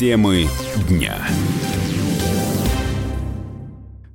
Темы дня.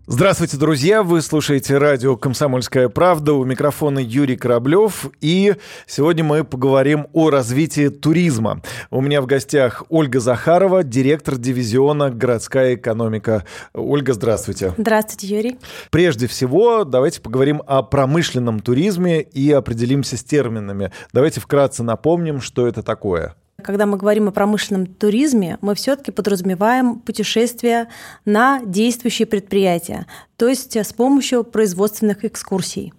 Здравствуйте, друзья! Вы слушаете радио «Комсомольская правда». У микрофона Юрий Кораблев. И сегодня мы поговорим о развитии туризма. У меня в гостях Ольга Захарова, директор дивизиона «Городская экономика». Ольга, здравствуйте. Здравствуйте, Юрий. Прежде всего, давайте поговорим о промышленном туризме и определимся с терминами. Давайте вкратце напомним, что это такое. Когда мы говорим о промышленном туризме, мы все-таки подразумеваем путешествия на действующие предприятия, то есть с помощью производственных экскурсий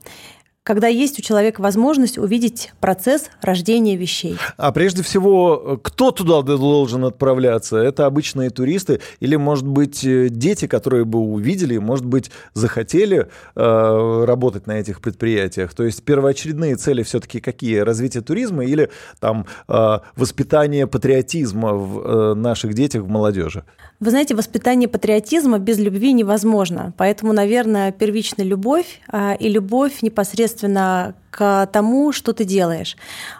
когда есть у человека возможность увидеть процесс рождения вещей. А прежде всего, кто туда должен отправляться? Это обычные туристы или, может быть, дети, которые бы увидели, может быть, захотели э, работать на этих предприятиях? То есть первоочередные цели все-таки какие? Развитие туризма или там э, воспитание патриотизма в э, наших детях, в молодежи? Вы знаете, воспитание патриотизма без любви невозможно. Поэтому, наверное, первичная любовь э, и любовь непосредственно к тому, что ты делаешь.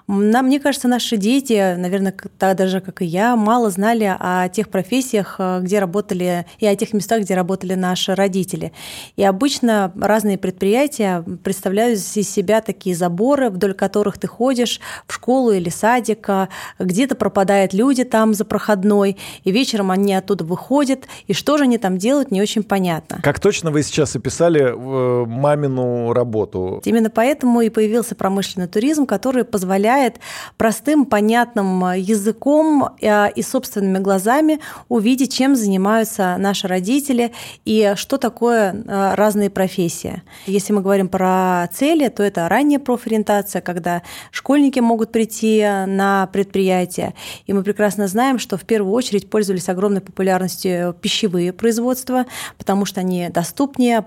Нам, мне кажется, наши дети, наверное, так даже как и я, мало знали о тех профессиях, э, где работали, и о тех местах, где работали наши родители. И обычно разные предприятия представляют из себя такие заборы, вдоль которых ты ходишь в школу или садик, э, где-то пропадают люди там за проходной, и вечером они оттуда выходят, и что же они там делают, не очень понятно. Как точно вы сейчас описали э, мамину работу? Именно поэтому и появилась появился промышленный туризм, который позволяет простым, понятным языком э, и собственными глазами увидеть, чем занимаются наши родители и что такое э, разные профессии. Если мы говорим про цели, то это ранняя профориентация, когда школьники могут прийти на предприятие. И мы прекрасно знаем, что в первую очередь пользовались огромной популярностью пищевые производства, потому что они доступнее,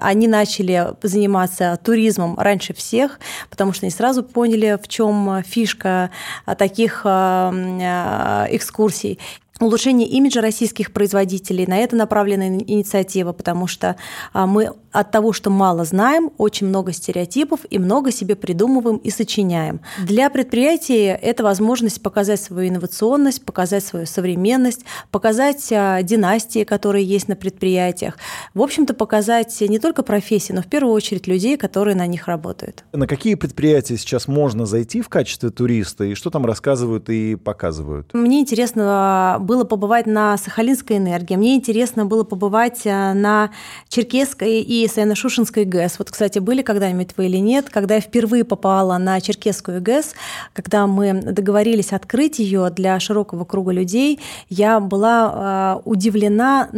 они начали заниматься туризмом раньше всех, потому что они сразу поняли, в чем фишка таких а, а, экскурсий улучшение имиджа российских производителей. На это направлена инициатива, потому что мы от того, что мало знаем, очень много стереотипов и много себе придумываем и сочиняем. Для предприятий это возможность показать свою инновационность, показать свою современность, показать а, династии, которые есть на предприятиях. В общем-то, показать не только профессии, но в первую очередь людей, которые на них работают. На какие предприятия сейчас можно зайти в качестве туриста и что там рассказывают и показывают? Мне интересно было побывать на Сахалинской энергии, мне интересно было побывать э, на Черкесской и Саяно-Шушинской ГЭС. Вот, кстати, были когда-нибудь вы или нет? Когда я впервые попала на Черкесскую ГЭС, когда мы договорились открыть ее для широкого круга людей, я была э, удивлена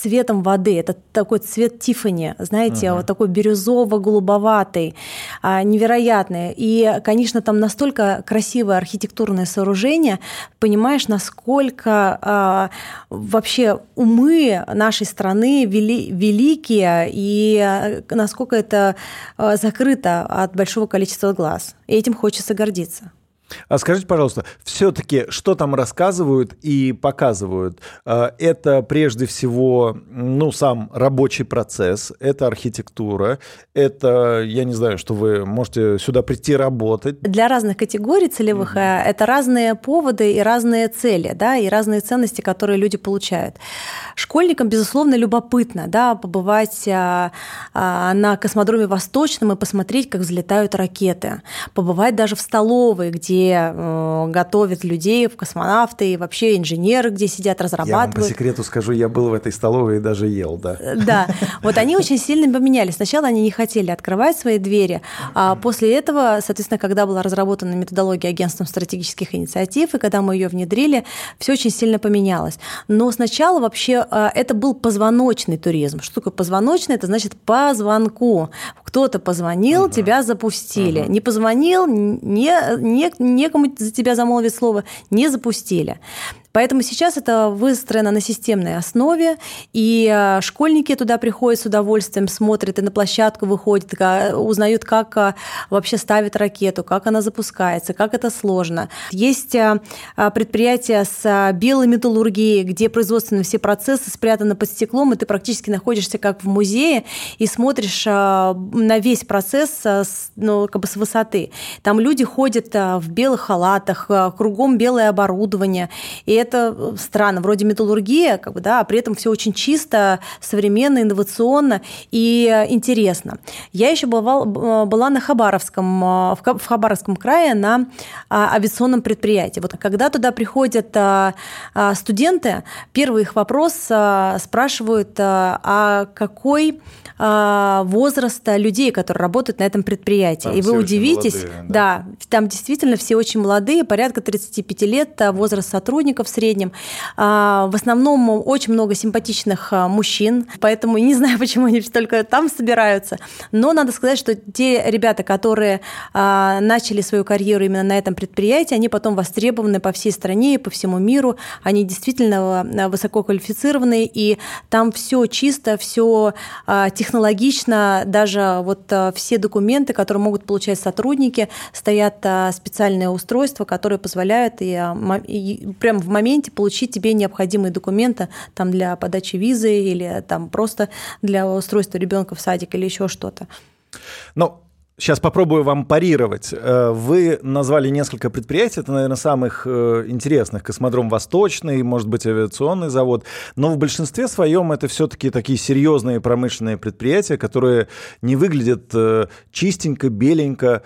цветом воды. Это такой цвет Тифани, знаете, uh-huh. вот такой бирюзово-голубоватый, а, невероятный. И, конечно, там настолько красивое архитектурное сооружение, понимаешь, насколько а, вообще умы нашей страны вели, великие и а, насколько это закрыто от большого количества глаз. И этим хочется гордиться. А скажите, пожалуйста, все-таки, что там рассказывают и показывают? А, это прежде всего, ну, сам рабочий процесс, это архитектура, это, я не знаю, что вы можете сюда прийти работать. Для разных категорий целевых mm-hmm. это разные поводы и разные цели, да, и разные ценности, которые люди получают. Школьникам, безусловно, любопытно, да, побывать а, а, на космодроме Восточном и посмотреть, как взлетают ракеты, побывать даже в столовой, где где э, готовят людей в космонавты и вообще инженеры, где сидят, разрабатывают. Я вам по секрету скажу, я был в этой столовой и даже ел, да. Э, да, вот они очень сильно поменялись. Сначала они не хотели открывать свои двери, а после этого, соответственно, когда была разработана методология агентством стратегических инициатив, и когда мы ее внедрили, все очень сильно поменялось. Но сначала вообще э, это был позвоночный туризм. Что такое позвоночный? Это значит по звонку. Кто-то позвонил, угу. тебя запустили. Угу. Не позвонил, не, не, некому за тебя замолвить слово, не запустили. Поэтому сейчас это выстроено на системной основе, и э, школьники туда приходят с удовольствием, смотрят и на площадку выходят, узнают, как э, вообще ставят ракету, как она запускается, как это сложно. Есть э, предприятия с белой металлургией, где производственные все процессы спрятаны под стеклом, и ты практически находишься как в музее и смотришь на весь процесс ну, как бы с высоты. Там люди ходят в белых халатах, кругом белое оборудование, и это странно, вроде металлургия, как бы, да, а при этом все очень чисто, современно, инновационно и интересно. Я еще бывал, была на Хабаровском, в Хабаровском крае на авиационном предприятии. Вот когда туда приходят студенты, первый их вопрос спрашивают, а какой возраста людей, которые работают на этом предприятии. Там и вы удивитесь, молодые, да. да, там действительно все очень молодые, порядка 35 лет возраст сотрудников в среднем. В основном очень много симпатичных мужчин, поэтому не знаю, почему они только там собираются. Но надо сказать, что те ребята, которые начали свою карьеру именно на этом предприятии, они потом востребованы по всей стране и по всему миру. Они действительно высококвалифицированные, и там все чисто, все технологично, даже вот все документы, которые могут получать сотрудники, стоят специальные устройства, которые позволяют и, и прямо в моменте получить тебе необходимые документы там для подачи визы или там просто для устройства ребенка в садик или еще что-то. Ну, Сейчас попробую вам парировать. Э, вы назвали несколько предприятий, это, наверное, самых э, интересных. Космодром Восточный, может быть, авиационный завод. Но в большинстве своем это все-таки такие серьезные промышленные предприятия, которые не выглядят э, чистенько, беленько.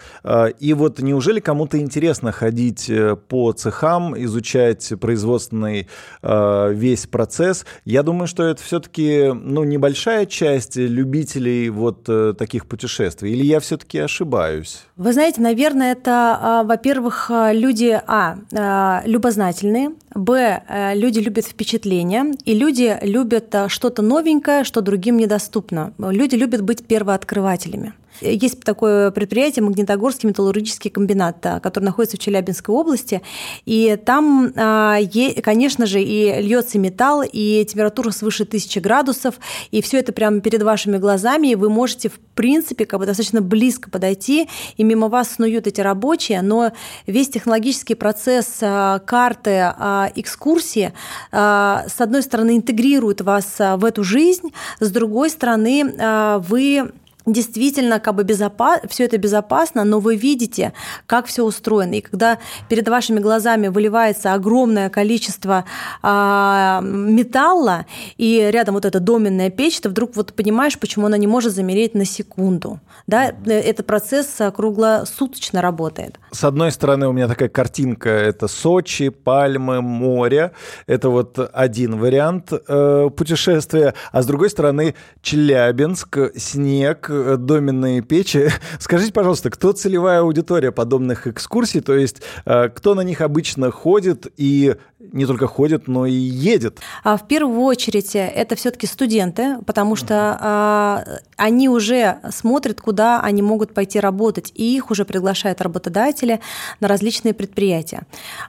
И вот неужели кому-то интересно ходить по цехам, изучать производственный весь процесс? Я думаю, что это все-таки ну, небольшая часть любителей вот таких путешествий. Или я все-таки ошибаюсь? Вы знаете, наверное, это, а, во-первых, а, люди, а, а, любознательные, б, люди любят впечатления, и люди любят что-то новенькое, что другим недоступно. Люди любят быть первооткрывателями. Есть такое предприятие Магнитогорский металлургический комбинат, который находится в Челябинской области, и там, конечно же, и льется металл, и температура свыше 1000 градусов, и все это прямо перед вашими глазами, и вы можете, в принципе, как бы достаточно близко подойти, и мимо вас снуют эти рабочие, но весь технологический процесс карты, экскурсии, с одной стороны, интегрирует вас в эту жизнь, с другой стороны, вы действительно как бы безопасно, все это безопасно, но вы видите, как все устроено. И когда перед вашими глазами выливается огромное количество а, металла, и рядом вот эта доменная печь, ты вдруг вот понимаешь, почему она не может замереть на секунду. Да? Этот процесс круглосуточно работает. С одной стороны, у меня такая картинка, это Сочи, пальмы, море. Это вот один вариант э, путешествия. А с другой стороны, Челябинск, снег, Э, доменные печи. Скажите, пожалуйста, кто целевая аудитория подобных экскурсий? То есть э, кто на них обычно ходит и не только ходит, но и едет? А в первую очередь э, это все-таки студенты, потому что а, они уже смотрят, куда они могут пойти работать, и их уже приглашают работодатели на различные предприятия.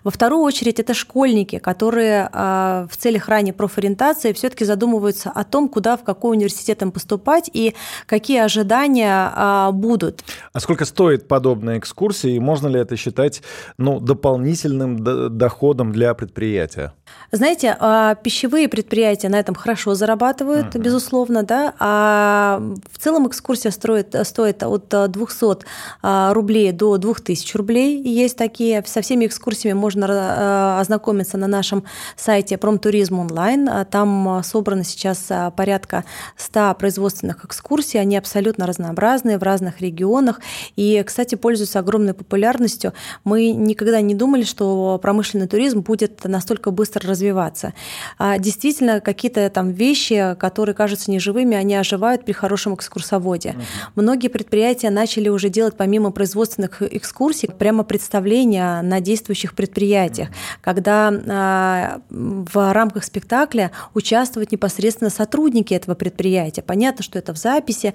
Во вторую очередь это школьники, которые а, в целях ранней профориентации все-таки задумываются о том, куда, в какой университет им поступать и какие ожидания а, будут. А сколько стоит подобная экскурсия, и можно ли это считать ну, дополнительным доходом для предприятия? Знаете, а, пищевые предприятия на этом хорошо зарабатывают, uh-huh. безусловно, да, а в целом экскурсия стоит, стоит от 200 а, рублей до 2000 рублей. Есть такие. Со всеми экскурсиями можно а, ознакомиться на нашем сайте Промтуризм онлайн. Там собрано сейчас порядка 100 производственных экскурсий. Они абсолютно разнообразные в разных регионах. И, кстати, пользуются огромной популярностью. Мы никогда не думали, что промышленный туризм будет настолько быстро развиваться. А действительно, какие-то там вещи, которые кажутся неживыми, они оживают при хорошем экскурсоводе. Угу. Многие предприятия начали уже делать помимо производственных экскурсий прямо представления на действующих предприятиях, угу. когда а, в рамках спектакля участвуют непосредственно сотрудники этого предприятия. Понятно, что это в записи,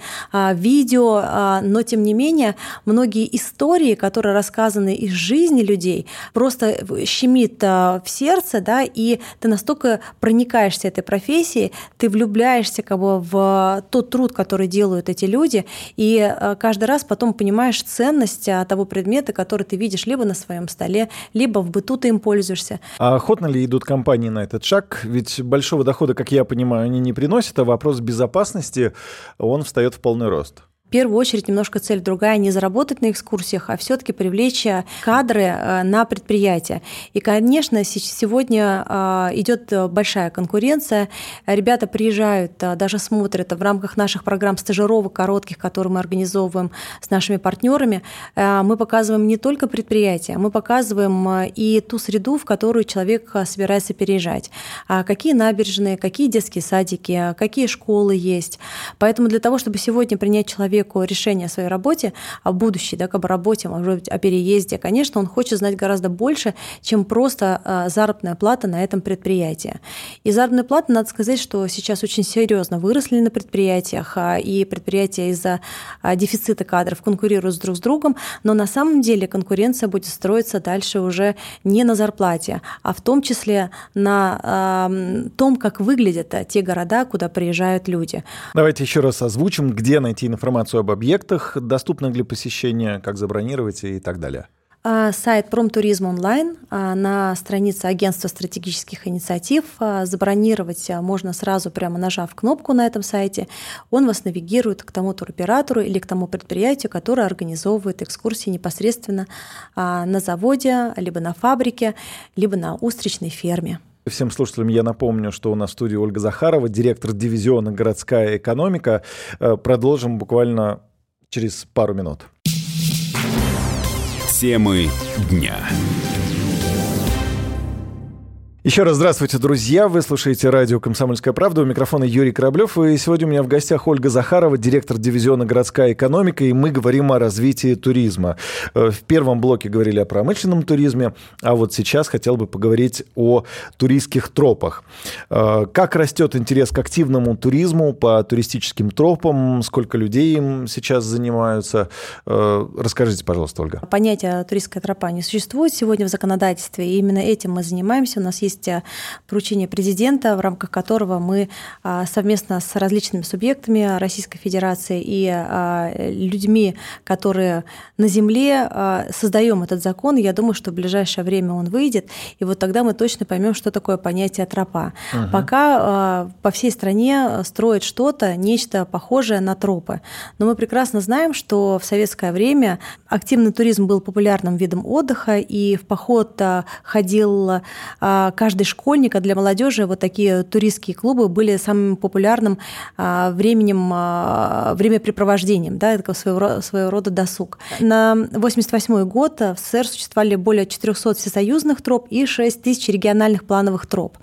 видео, а, но тем не менее многие истории, которые рассказаны из жизни людей, просто щемит а, в сердце, да, и ты настолько проникаешься этой профессией, ты влюбляешься как бы в тот труд, который делают эти люди, и каждый раз потом понимаешь ценность того предмета, который ты видишь либо на своем столе, либо в быту ты им пользуешься. А охотно ли идут компании на этот шаг? Ведь большого дохода, как я понимаю, они не приносят, а вопрос безопасности, он встает в полный рост. В первую очередь немножко цель другая, не заработать на экскурсиях, а все-таки привлечь э, кадры э, на предприятие. И, конечно, сегодня э, идет большая конкуренция. Ребята приезжают, даже смотрят в рамках наших программ стажировок коротких, которые мы организовываем с нашими партнерами. Мы показываем не только предприятия, мы показываем и ту среду, в которую человек собирается переезжать. А какие набережные, какие детские садики, какие школы есть. Поэтому для того, чтобы сегодня принять человека человеку решение о своей работе, о будущей, да, об работе, может быть, о переезде, конечно, он хочет знать гораздо больше, чем просто а, заработная плата на этом предприятии. И заработная плата, надо сказать, что сейчас очень серьезно выросли на предприятиях, а, и предприятия из-за а, дефицита кадров конкурируют друг с другом, но на самом деле конкуренция будет строиться дальше уже не на зарплате, а в том числе на том, как выглядят те города, куда приезжают люди. Давайте еще раз озвучим, где найти информацию информацию об объектах, доступных для посещения, как забронировать и так далее? А, сайт Промтуризм онлайн а, на странице Агентства стратегических инициатив. А, забронировать можно сразу прямо нажав кнопку на этом сайте. Он вас навигирует к тому туроператору или к тому предприятию, которое организовывает экскурсии непосредственно на заводе, либо на фабрике, либо на устричной ферме. Всем слушателям я напомню, что у нас в студии Ольга Захарова, директор дивизиона «Городская экономика». Э, продолжим буквально через пару минут. Темы дня. Еще раз здравствуйте, друзья. Вы слушаете радио «Комсомольская правда». У микрофона Юрий Кораблев. И сегодня у меня в гостях Ольга Захарова, директор дивизиона «Городская экономика». И мы говорим о развитии туризма. Э, в первом блоке говорили о промышленном туризме, а вот сейчас хотел бы поговорить о туристских тропах. Э, как растет интерес к активному туризму по туристическим тропам? Сколько людей им сейчас занимаются? Э, расскажите, пожалуйста, Ольга. Понятие туристская тропа не существует сегодня в законодательстве. И именно этим мы занимаемся. У нас есть есть поручение президента, в рамках которого мы а, совместно с различными субъектами Российской Федерации и а, людьми, которые на земле а, создаем этот закон. Я думаю, что в ближайшее время он выйдет, и вот тогда мы точно поймем, что такое понятие тропа. Угу. Пока по всей стране строят что-то, нечто похожее на тропы. Но мы прекрасно знаем, что в советское время активный туризм был популярным видом отдыха, и в поход ходил каждый школьник, а для молодежи вот такие туристские клубы были самым популярным а, временем, а, времяпрепровождением, да, это своего, своего рода досуг. На 88 год в СССР существовали более 400 всесоюзных троп и 6 тысяч региональных плановых троп.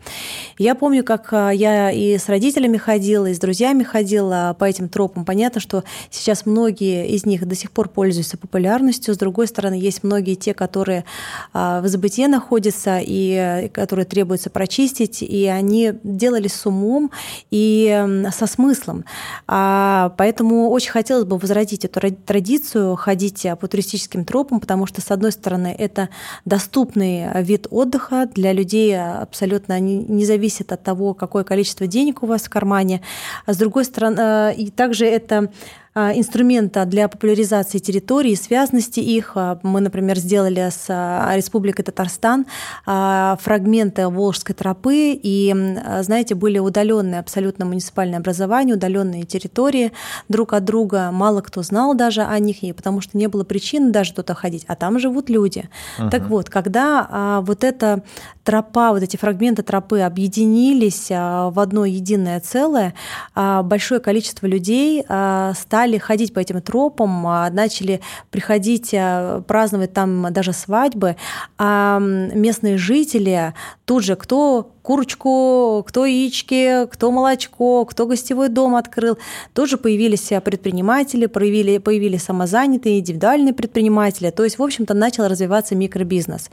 Я помню, как я и с родителями ходила, и с друзьями ходила по этим тропам. Понятно, что сейчас многие из них до сих пор пользуются популярностью. С другой стороны, есть многие те, которые в забытии находятся и которые требуется прочистить, и они делали с умом и со смыслом. А, поэтому очень хотелось бы возродить эту традицию, ходить по туристическим тропам, потому что, с одной стороны, это доступный вид отдыха для людей, абсолютно не, зависит от того, какое количество денег у вас в кармане. А с другой стороны, э, и также это инструмента для популяризации территории, связности их. А, мы, например, сделали с а, Республикой Татарстан фрагменты Волжской тропы, и, знаете, были удаленные абсолютно муниципальные образования, удаленные территории друг от друга. Мало кто знал даже о них, потому что не было причин даже туда ходить, а там живут люди. Uh-huh. Так вот, когда вот эта тропа, вот эти фрагменты тропы объединились в одно единое целое, большое количество людей стали стали ходить по этим тропам, а, начали приходить а, праздновать там даже свадьбы, а местные жители тут же кто курочку, кто яички, кто молочко, кто гостевой дом открыл. Тоже появились предприниматели, проявили, появились самозанятые, индивидуальные предприниматели. То есть, в общем-то, начал развиваться микробизнес.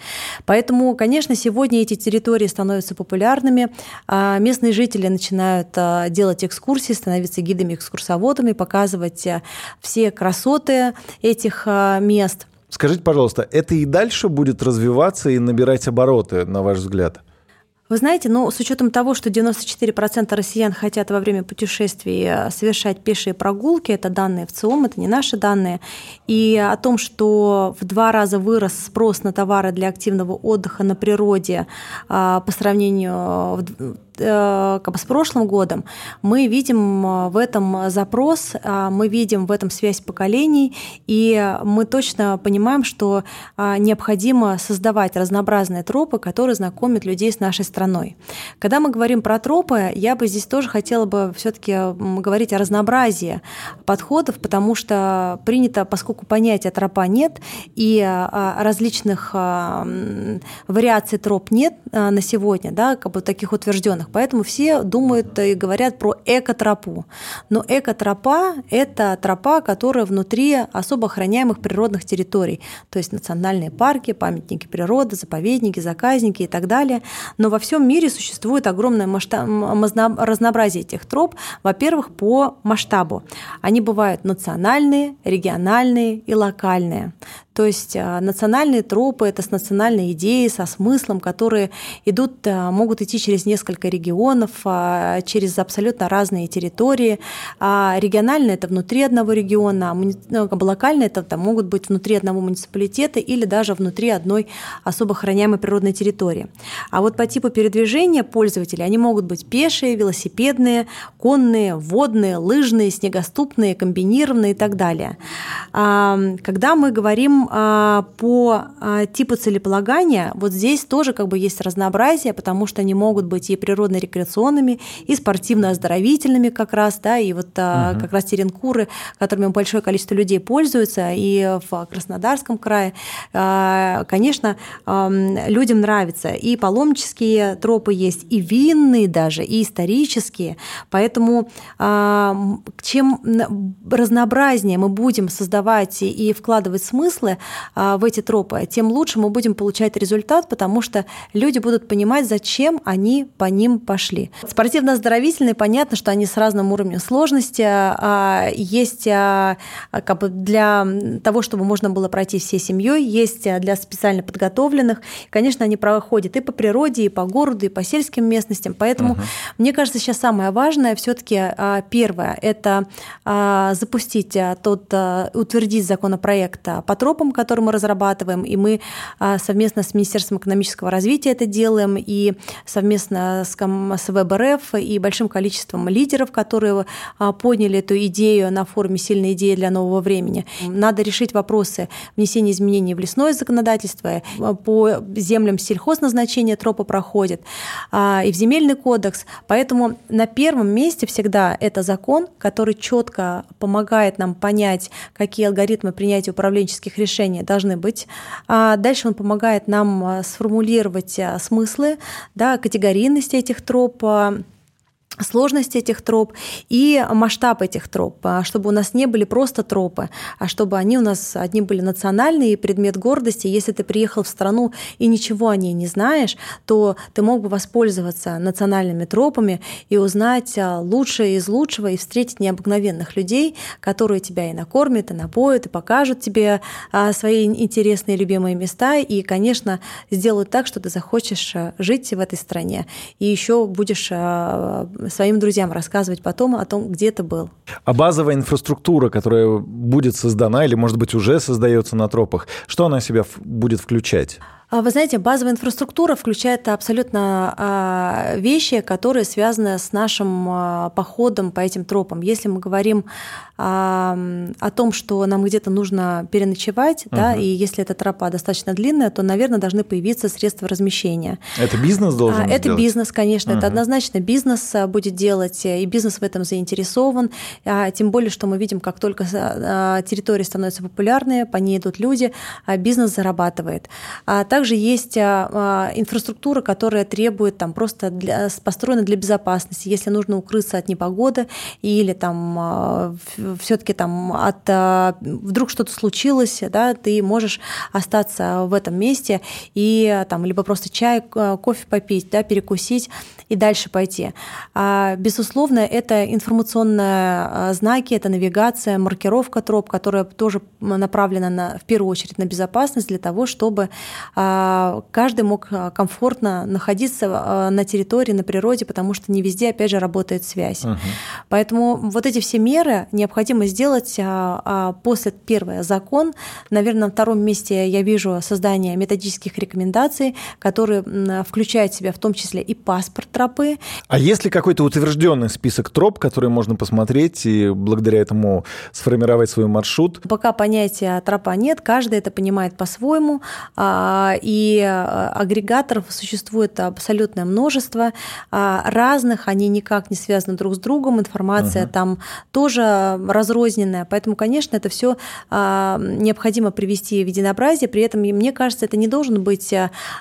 Поэтому, конечно, сегодня эти территории становятся популярными. А местные жители начинают а, делать экскурсии, становиться гидами-экскурсоводами, показывать а, все красоты этих мест. Скажите, пожалуйста, это и дальше будет развиваться и набирать обороты, на ваш взгляд? Вы знаете, ну, с учетом того, что 94% россиян хотят во время путешествий э, совершать пешие прогулки, это данные в ЦИОМ, это не наши данные, и о том, что в два раза вырос спрос на товары для активного отдыха на природе а, по сравнению как бы с прошлым годом мы видим в этом запрос, мы видим в этом связь поколений, и мы точно понимаем, что необходимо создавать разнообразные тропы, которые знакомят людей с нашей страной. Когда мы говорим про тропы, я бы здесь тоже хотела бы все-таки говорить о разнообразии подходов, потому что принято, поскольку понятия тропа нет и различных вариаций троп нет на сегодня, да, как бы таких утвержденных, поэтому все думают и говорят про экотропу. Но экотропа – это тропа, которая внутри особо охраняемых природных территорий, то есть национальные парки, памятники природы, заповедники, заказники и так далее. Но во всем мире существует огромное масштаб, разнообразие этих троп, во-первых, по масштабу. Они бывают национальные, региональные и локальные. То есть а, национальные тропы – это с национальной идеей, со смыслом, которые идут, а, могут идти через несколько регионов, а, через абсолютно разные территории. А региональные – это внутри одного региона, а ну, локальные – это там, могут быть внутри одного муниципалитета или даже внутри одной особо охраняемой природной территории. А вот по типу передвижения пользователей они могут быть пешие, велосипедные, конные, водные, лыжные, снегоступные, комбинированные и так далее. Когда мы говорим а, по а, типу целеполагания, вот здесь тоже как бы есть разнообразие, потому что они могут быть и природно-рекреационными, и спортивно-оздоровительными как раз, да, и вот угу. как раз теренкуры, которыми большое количество людей пользуются, и в Краснодарском крае, конечно, людям нравится. И паломнические тропы есть, и винные даже, и исторические. Поэтому чем разнообразнее мы будем создавать и вкладывать смыслы, смыслы а, в эти тропы, тем лучше мы будем получать результат, потому что люди будут понимать, зачем они по ним пошли. Спортивно-оздоровительные, понятно, что они с разным уровнем сложности. А, есть а, как бы для того, чтобы можно было пройти всей семьей, есть для специально подготовленных. Конечно, они проходят и по природе, и по городу, и по сельским местностям. Поэтому, uh-huh. мне кажется, сейчас самое важное все-таки первое – это запустить тот, утвердить законопроект по тропам, ФОПом, который мы разрабатываем, и мы а, совместно с Министерством экономического развития это делаем, и совместно с, с ВБРФ и большим количеством лидеров, которые а, подняли эту идею на форуме «Сильная идея для нового времени». Надо решить вопросы внесения изменений в лесное законодательство, по землям сельхозназначения тропы проходит, а, и в земельный кодекс. Поэтому на первом месте всегда это закон, который четко помогает нам понять, какие алгоритмы принятия управленческих решения должны быть. А дальше он помогает нам а, сформулировать а, смыслы, да, категорийность этих троп, сложность этих троп и масштаб этих троп, а, чтобы у нас не были просто тропы, а чтобы они у нас одни были национальные, предмет гордости. Если ты приехал в страну и ничего о ней не знаешь, то ты мог бы воспользоваться национальными тропами и узнать а, лучшее из лучшего и встретить необыкновенных людей, которые тебя и накормят, и напоят, и покажут тебе а, свои интересные любимые места, и, конечно, сделают так, что ты захочешь жить в этой стране, и еще будешь своим друзьям рассказывать потом о том, где ты был. А базовая инфраструктура, которая будет создана или, может быть, уже создается на тропах, что она себя будет включать? А вы знаете, базовая инфраструктура включает абсолютно а, вещи, которые связаны с нашим а, походом по этим тропам. Если мы говорим о том, что нам где-то нужно переночевать, угу. да, и если эта тропа достаточно длинная, то, наверное, должны появиться средства размещения. Это бизнес должен Это сделать? бизнес, конечно, угу. это однозначно бизнес будет делать, и бизнес в этом заинтересован, тем более, что мы видим, как только территория становится популярной, по ней идут люди, бизнес зарабатывает. А также есть инфраструктура, которая требует там просто для, построена для безопасности, если нужно укрыться от непогоды или там все-таки там от а, вдруг что-то случилось, да, ты можешь остаться в этом месте и там либо просто чай, кофе попить, да, перекусить и дальше пойти. А, безусловно, это информационные а, знаки, это навигация, маркировка троп, которая тоже направлена на, в первую очередь на безопасность для того, чтобы каждый мог комфортно находиться на территории, на природе, потому что не везде, опять же, работает связь. Угу. Поэтому вот эти все меры необходимо сделать после первого закон. Наверное, на втором месте я вижу создание методических рекомендаций, которые включают в себя в том числе и паспорт тропы. А есть ли какой-то утвержденный список троп, которые можно посмотреть и благодаря этому сформировать свой маршрут? Пока понятия тропа нет, каждый это понимает по-своему, а, и а, агрегаторов существует абсолютное множество а, разных, они никак не связаны друг с другом, информация угу. там тоже разрозненная, поэтому, конечно, это все необходимо привести в единообразие, при этом, мне кажется, это не должен быть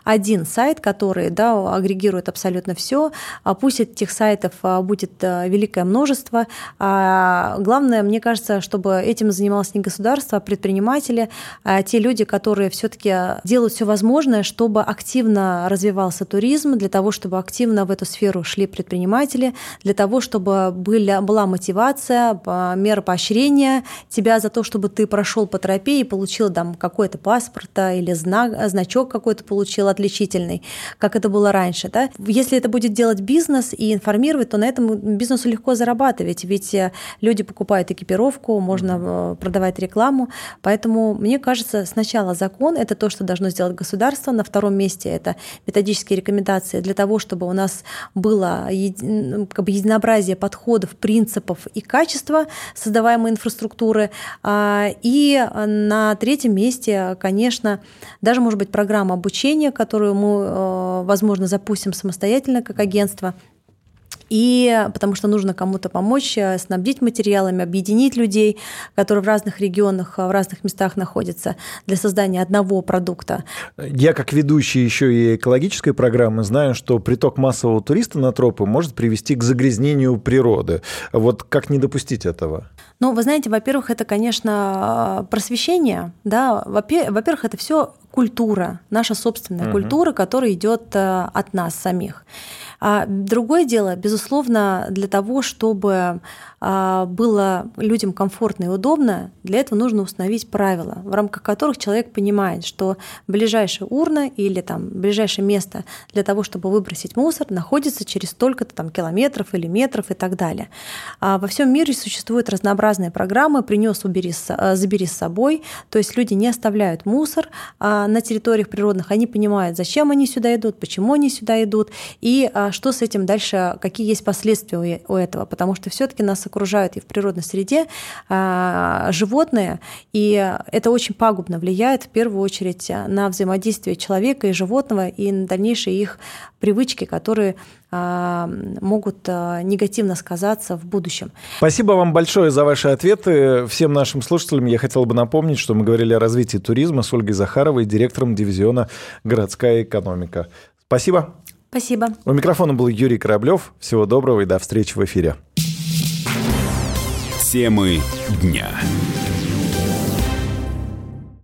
один сайт, который да, агрегирует абсолютно все, пусть этих сайтов будет великое множество, главное, мне кажется, чтобы этим занималось не государство, а предприниматели, а те люди, которые все-таки делают все возможное, чтобы активно развивался туризм, для того, чтобы активно в эту сферу шли предприниматели, для того, чтобы были, была мотивация, мера поощрения тебя за то, чтобы ты прошел по тропе и получил там какой-то паспорт или знак, значок какой-то получил отличительный, как это было раньше. Да? Если это будет делать бизнес и информировать, то на этом бизнесу легко зарабатывать, ведь люди покупают экипировку, можно э, продавать рекламу. Поэтому, мне кажется, сначала закон – это то, что должно сделать государство. На втором месте – это методические рекомендации для того, чтобы у нас было как бы единообразие подходов, принципов и качества создаваемой инфраструктуры. А, и на третьем месте, конечно, даже, может быть, программа обучения, которую мы, э, возможно, запустим самостоятельно как агентство – и потому что нужно кому-то помочь, э, снабдить материалами, объединить людей, которые в разных регионах, в разных местах находятся для создания одного продукта. Я как ведущий еще и экологической программы знаю, что приток массового туриста на тропы может привести к загрязнению природы. Вот как не допустить этого? Ну, вы знаете, во-первых, это, конечно, просвещение, да, во-первых, это все культура, наша собственная угу. культура, которая идет э, от нас самих. А другое дело, безусловно, для того, чтобы а, было людям комфортно и удобно, для этого нужно установить правила, в рамках которых человек понимает, что ближайшая урна или там ближайшее место для того, чтобы выбросить мусор, находится через столько-то там километров или метров и так далее. А во всем мире существуют разнообразные программы «Принес, убери, а, забери с собой», то есть люди не оставляют мусор на территориях природных, они понимают, зачем они сюда идут, почему они сюда идут и что с этим дальше, какие есть последствия у этого, потому что все-таки нас окружают и в природной среде а, животные, и это очень пагубно влияет в первую очередь на взаимодействие человека и животного и на дальнейшие их привычки, которые а, могут а, негативно сказаться в будущем. Спасибо вам большое за ваши ответы. Всем нашим слушателям я хотел бы напомнить, что мы говорили о развитии туризма с Ольгой Захаровой, директором дивизиона «Городская экономика». Спасибо. Спасибо. У микрофона был Юрий Кораблев. Всего доброго и до встречи в эфире. Темы дня.